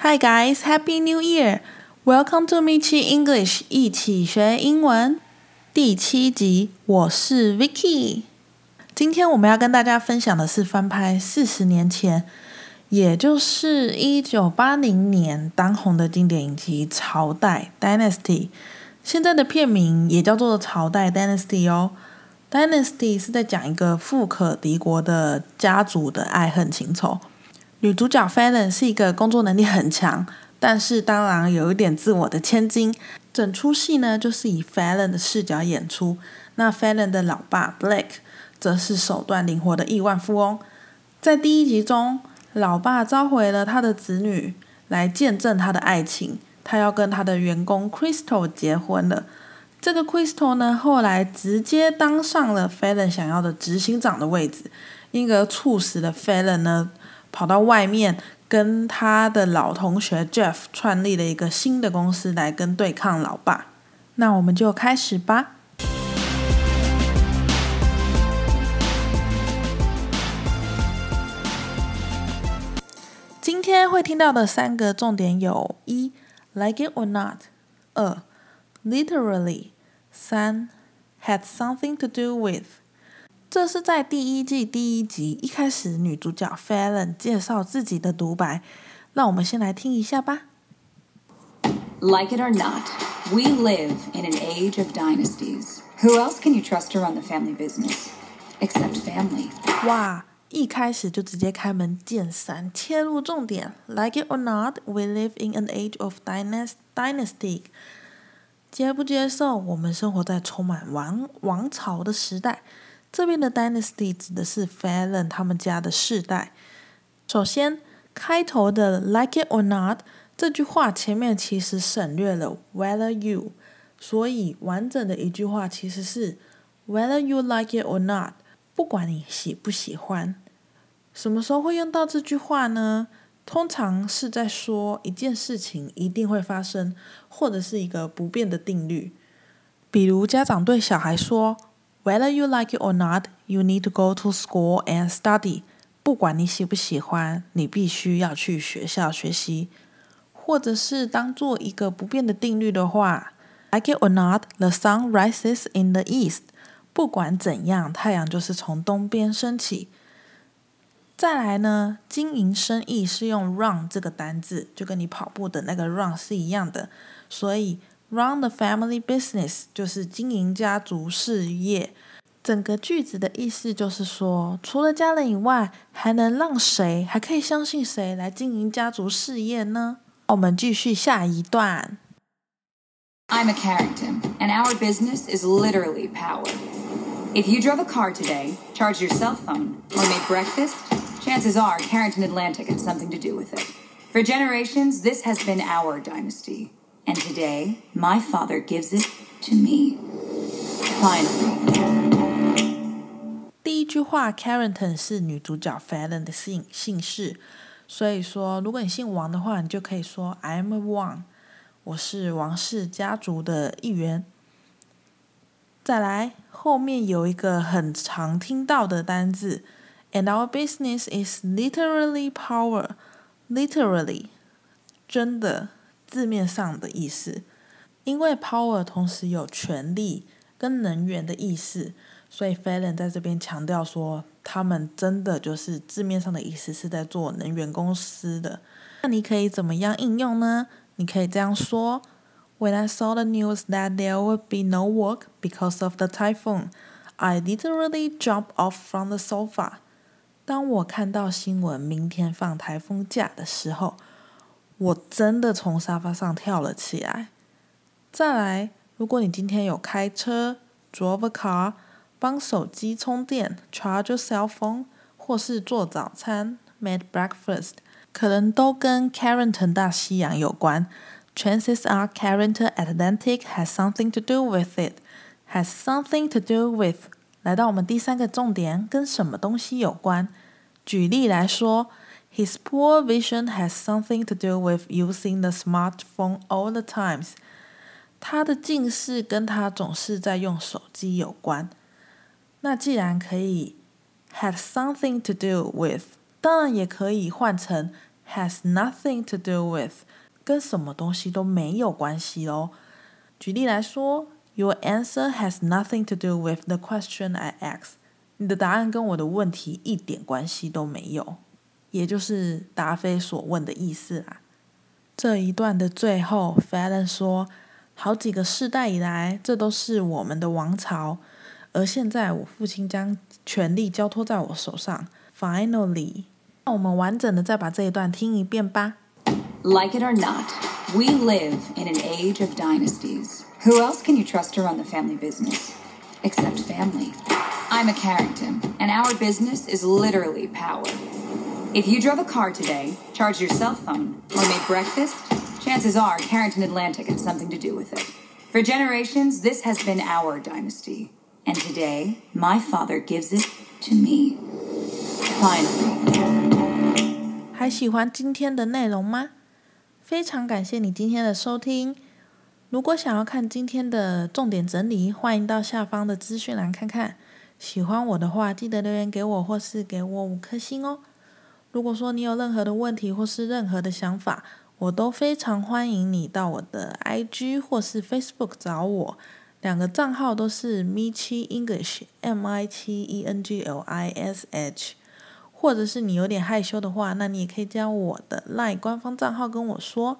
Hi guys, Happy New Year! Welcome to Michi English，一起学英文。第七集，我是 Vicky。今天我们要跟大家分享的是翻拍四十年前，也就是一九八零年当红的经典影集《朝代》（Dynasty）。现在的片名也叫做《朝代 Dynasty》哦。Dynasty 是在讲一个富可敌国的家族的爱恨情仇。女主角 Fallon 是一个工作能力很强，但是当然有一点自我的千金。整出戏呢，就是以 Fallon 的视角演出。那 Fallon 的老爸 Blake 则是手段灵活的亿万富翁。在第一集中，老爸召回了他的子女来见证他的爱情，他要跟他的员工 Crystal 结婚了。这个 Crystal 呢，后来直接当上了 Fallon 想要的执行长的位置，因而促使了 Fallon 呢。跑到外面跟他的老同学 Jeff 创立了一个新的公司来跟对抗老爸。那我们就开始吧。今天会听到的三个重点有：一，like it or not；二，literally；三，had something to do with。这是在第一季第一集一开始，女主角 Fallon 介绍自己的独白。让我们先来听一下吧。Like it or not, we live in an age of dynasties. Who else can you trust to run the family business? Except family. 哇，一开始就直接开门见山，切入重点。Like it or not, we live in an age of dynast dynasty. 接不接受？我们生活在充满王王朝的时代。这边的 dynasty 指的是 Fallon 他们家的世代。首先，开头的 like it or not 这句话前面其实省略了 whether you，所以完整的一句话其实是 whether you like it or not，不管你喜不喜欢。什么时候会用到这句话呢？通常是在说一件事情一定会发生，或者是一个不变的定律。比如家长对小孩说。Whether you like it or not, you need to go to school and study. 不管你喜不喜欢，你必须要去学校学习。或者是当做一个不变的定律的话，Like it or not, the sun rises in the east. 不管怎样，太阳就是从东边升起。再来呢，经营生意是用 run 这个单字，就跟你跑步的那个 run 是一样的，所以。Run the family business 就是经营家族事业。整个句子的意思就是说，除了家人以外，还能让谁，还可以相信谁来经营家族事业呢？我们继续下一段。I'm a Carrington, and our business is literally power. If you drove a car today, charged your cell phone, or made breakfast, chances are Carrington Atlantic had something to do with it. For generations, this has been our dynasty. And today, my father gives it to me. Finally. 第一句话，Carrington 是女主角 Fallon 的姓姓氏，所以说，如果你姓王的话，你就可以说 I'm a Wang，我是王氏家族的一员。再来，后面有一个很常听到的单字，And our business is literally power. Literally，真的。字面上的意思，因为 power 同时有权力跟能源的意思，所以 Fallon 在这边强调说，他们真的就是字面上的意思是在做能源公司的。那你可以怎么样应用呢？你可以这样说：When I saw the news that there would be no work because of the typhoon, I literally jumped off from the sofa。当我看到新闻明天放台风假的时候。我真的从沙发上跳了起来。再来，如果你今天有开车 （drove a car），帮手机充电 （charge your cell phone），或是做早餐 （made breakfast），可能都跟 Carrington 大西洋有关。Chances are Carrington Atlantic has something to do with it. Has something to do with。来到我们第三个重点，跟什么东西有关？举例来说。His poor vision has something to do with using the smartphone all the times. 他的近视跟他总是在用手机有关。那既然可以 had something to do with，当然也可以换成 has nothing to do with，跟什么东西都没有关系哦。举例来说，Your answer has nothing to do with the question I asked。你的答案跟我的问题一点关系都没有， 也就是答非所问的意思啦。这一段的最后，Fallon 说：“好几个世代以来，这都是我们的王朝，而现在我父亲将权力交托在我手上。Finally，让我们完整的再把这一段听一遍吧。” Like it or not, we live in an age of dynasties. Who else can you trust to run the family business? Except family. I'm a Carrington, and our business is literally power. If you drove a car today, charged your cell phone, or made breakfast, chances are Carrington Atlantic had something to do with it. For generations, this has been our dynasty. And today, my father gives it to me. Finally. 还喜欢今天的内容吗？非常感谢你今天的收听。如果想要看今天的重点整理，欢迎到下方的资讯栏看看。喜欢我的话，记得留言给我，或是给我五颗星哦。 如果说你有任何的问题或是任何的想法，我都非常欢迎你到我的 IG 或是 Facebook 找我。两个账号都是 Michi English，M I 七 E N G L I S H。或者是你有点害羞的话，那你也可以加我的 LINE 官方账号跟我说。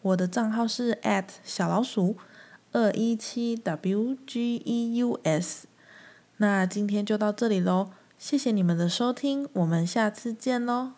我的账号是 at 小老鼠二一七 W G E U S。那今天就到这里喽，谢谢你们的收听，我们下次见喽。